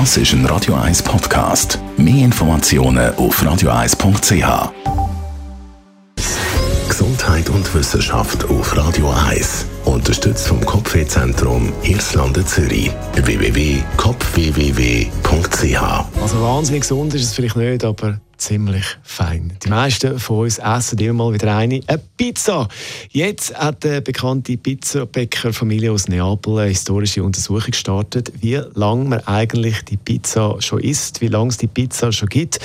Das ist ein Radio 1 Podcast. Mehr Informationen auf radio1.ch. Gesundheit und Wissenschaft auf Radio 1. Unterstützt vom Kopfwehzentrum Irlande Zürich. www.kopfwww.ch Also wahnsinnig gesund ist es vielleicht nicht, aber ziemlich fein. Die meisten von uns essen immer mal wieder eine, eine Pizza. Jetzt hat eine bekannte Pizzabäckerfamilie aus Neapel eine historische Untersuchung gestartet, wie lange man eigentlich die Pizza schon isst, wie lange es die Pizza schon gibt.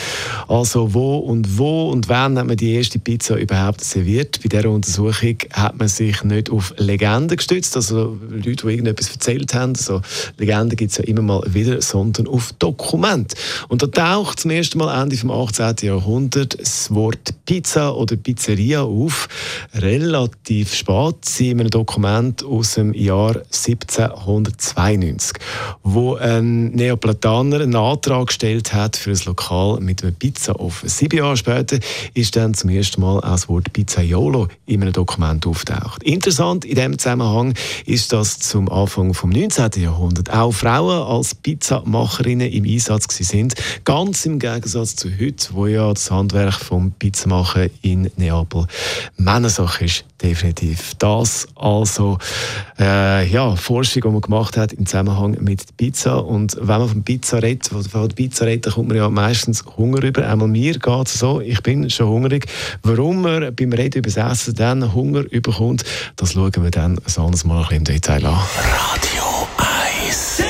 Also wo und wo und wann hat man die erste Pizza überhaupt serviert. Bei dieser Untersuchung hat man sich nicht auf Legenden gestützt, also Leute, die irgendetwas erzählt haben. Also Legenden gibt es ja immer mal wieder, sondern auf Dokumente. Und da taucht zum ersten Mal Ende vom 18. 19. Jahrhundert das Wort Pizza oder Pizzeria auf. Relativ spät, in einem Dokument aus dem Jahr 1792, wo ein Neapolitaner einen Antrag gestellt hat für ein Lokal mit einem Pizzaofen. Sieben Jahre später ist dann zum ersten Mal auch das Wort Pizzaiolo in einem Dokument auftaucht. Interessant in dem Zusammenhang ist, dass zum Anfang vom 19. Jahrhundert auch Frauen als Pizzamacherinnen im Einsatz sind, ganz im Gegensatz zu heute, wo ja das Handwerk vom Pizzamachen in Neapel Männersache ist, definitiv. Das also äh, ja, Forschung, die man gemacht hat im Zusammenhang mit Pizza. Und wenn man von Pizza redet, von Pizza redet, kommt man ja meistens Hunger über. Einmal mir geht es so, ich bin schon hungrig. Warum man beim Reden über das Essen dann Hunger überkommt, das schauen wir dann ein anderes Mal ein bisschen im Detail an. Radio 1